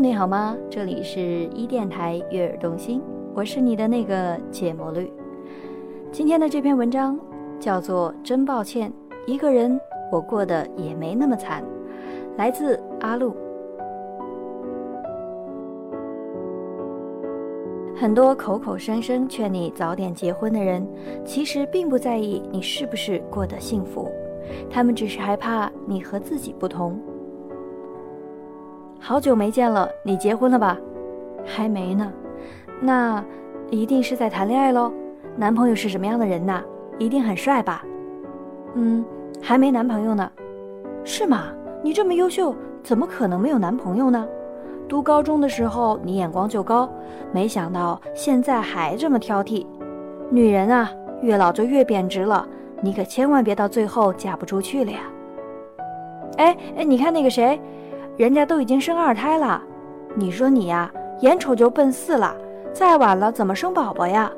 你好吗？这里是一电台悦耳动心，我是你的那个芥末绿。今天的这篇文章叫做《真抱歉，一个人我过得也没那么惨》，来自阿路。很多口口声声劝你早点结婚的人，其实并不在意你是不是过得幸福，他们只是害怕你和自己不同。好久没见了，你结婚了吧？还没呢，那一定是在谈恋爱喽。男朋友是什么样的人呐？一定很帅吧？嗯，还没男朋友呢，是吗？你这么优秀，怎么可能没有男朋友呢？读高中的时候你眼光就高，没想到现在还这么挑剔。女人啊，越老就越贬值了，你可千万别到最后嫁不出去了呀。哎哎，你看那个谁？人家都已经生二胎了，你说你呀，眼瞅就奔四了，再晚了怎么生宝宝呀？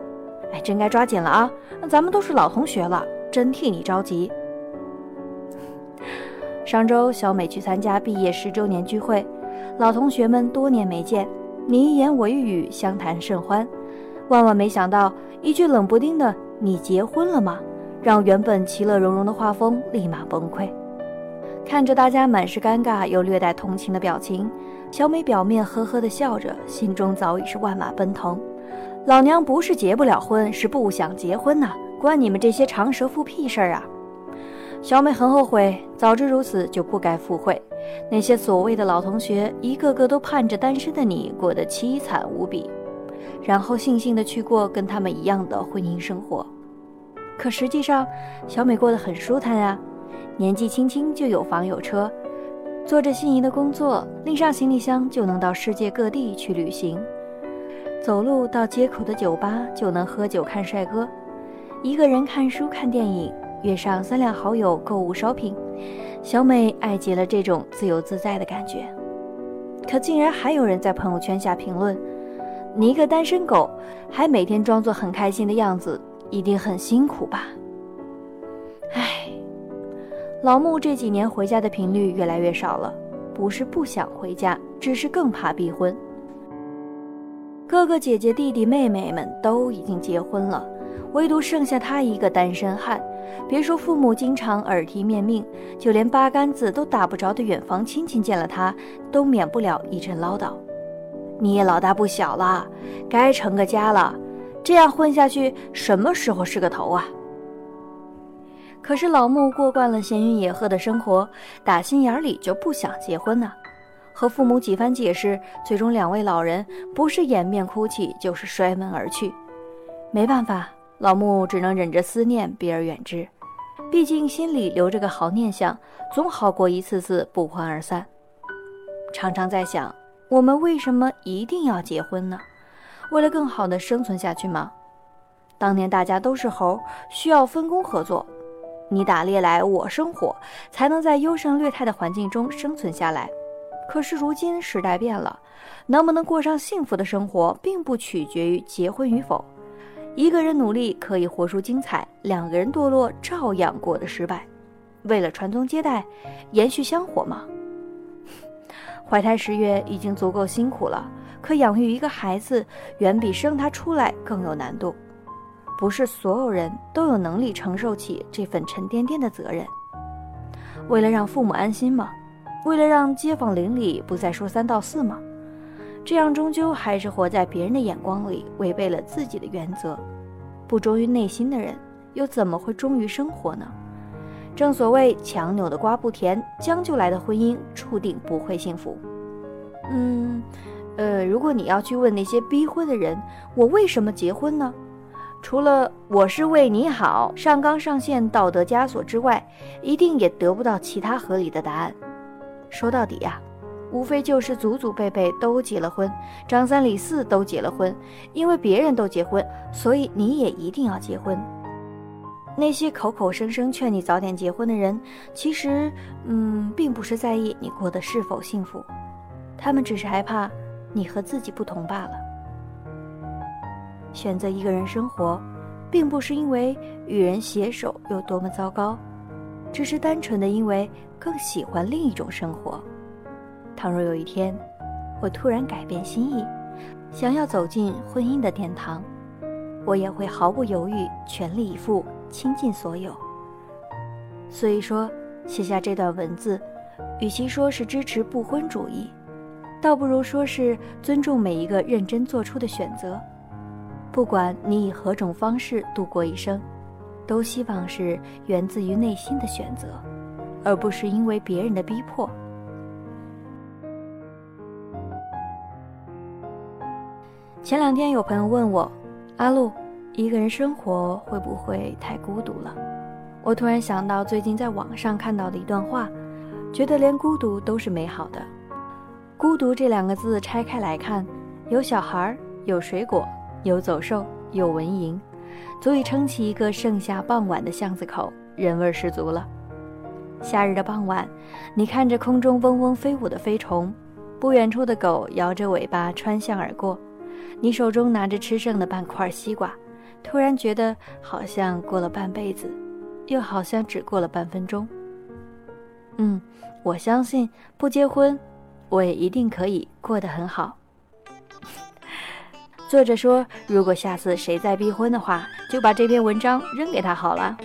哎，真该抓紧了啊！咱们都是老同学了，真替你着急。上周小美去参加毕业十周年聚会，老同学们多年没见，你一言我一语，相谈甚欢。万万没想到，一句冷不丁的“你结婚了吗”，让原本其乐融融的画风立马崩溃。看着大家满是尴尬又略带同情的表情，小美表面呵呵地笑着，心中早已是万马奔腾。老娘不是结不了婚，是不想结婚呐，关你们这些长舌妇屁事儿啊！小美很后悔，早知如此就不该赴会。那些所谓的老同学，一个个都盼着单身的你过得凄惨无比，然后悻悻地去过跟他们一样的婚姻生活。可实际上，小美过得很舒坦呀。年纪轻轻就有房有车，做着心仪的工作，拎上行李箱就能到世界各地去旅行。走路到街口的酒吧就能喝酒看帅哥，一个人看书看电影，约上三两好友购物 shopping。小美爱极了这种自由自在的感觉。可竟然还有人在朋友圈下评论：“你一个单身狗，还每天装作很开心的样子，一定很辛苦吧？”老穆这几年回家的频率越来越少了，不是不想回家，只是更怕逼婚。哥哥姐姐、弟弟妹妹们都已经结婚了，唯独剩下他一个单身汉。别说父母经常耳提面命，就连八竿子都打不着的远房亲戚见了他，都免不了一阵唠叨：“你也老大不小了，该成个家了，这样混下去，什么时候是个头啊？”可是老穆过惯了闲云野鹤的生活，打心眼里就不想结婚呢。和父母几番解释，最终两位老人不是掩面哭泣，就是摔门而去。没办法，老穆只能忍着思念避而远之。毕竟心里留着个好念想，总好过一次次不欢而散。常常在想，我们为什么一定要结婚呢？为了更好的生存下去吗？当年大家都是猴，需要分工合作。你打猎来，我生火，才能在优胜劣汰的环境中生存下来。可是如今时代变了，能不能过上幸福的生活，并不取决于结婚与否。一个人努力可以活出精彩，两个人堕落照样过得失败。为了传宗接代，延续香火吗？怀胎十月已经足够辛苦了，可养育一个孩子，远比生他出来更有难度。不是所有人都有能力承受起这份沉甸甸的责任。为了让父母安心吗？为了让街坊邻里不再说三道四吗？这样终究还是活在别人的眼光里，违背了自己的原则。不忠于内心的人，又怎么会忠于生活呢？正所谓强扭的瓜不甜，将就来的婚姻注定不会幸福。嗯，呃，如果你要去问那些逼婚的人，我为什么结婚呢？除了我是为你好，上纲上线、道德枷锁之外，一定也得不到其他合理的答案。说到底呀，无非就是祖祖辈辈都结了婚，张三李四都结了婚，因为别人都结婚，所以你也一定要结婚。那些口口声声劝你早点结婚的人，其实，嗯，并不是在意你过得是否幸福，他们只是害怕你和自己不同罢了。选择一个人生活，并不是因为与人携手有多么糟糕，只是单纯的因为更喜欢另一种生活。倘若有一天，我突然改变心意，想要走进婚姻的殿堂，我也会毫不犹豫、全力以赴、倾尽所有。所以说，写下这段文字，与其说是支持不婚主义，倒不如说是尊重每一个认真做出的选择。不管你以何种方式度过一生，都希望是源自于内心的选择，而不是因为别人的逼迫。前两天有朋友问我：“阿路，一个人生活会不会太孤独了？”我突然想到最近在网上看到的一段话，觉得连孤独都是美好的。孤独这两个字拆开来看，有小孩，有水果，有走兽，有蚊蝇，足以撑起一个盛夏傍晚的巷子口，人味十足了。夏日的傍晚，你看着空中嗡嗡飞舞的飞虫，不远处的狗摇着尾巴穿巷而过。你手中拿着吃剩的半块西瓜，突然觉得好像过了半辈子，又好像只过了半分钟。嗯，我相信不结婚，我也一定可以过得很好。作者说，如果下次谁再逼婚的话，就把这篇文章扔给他好了。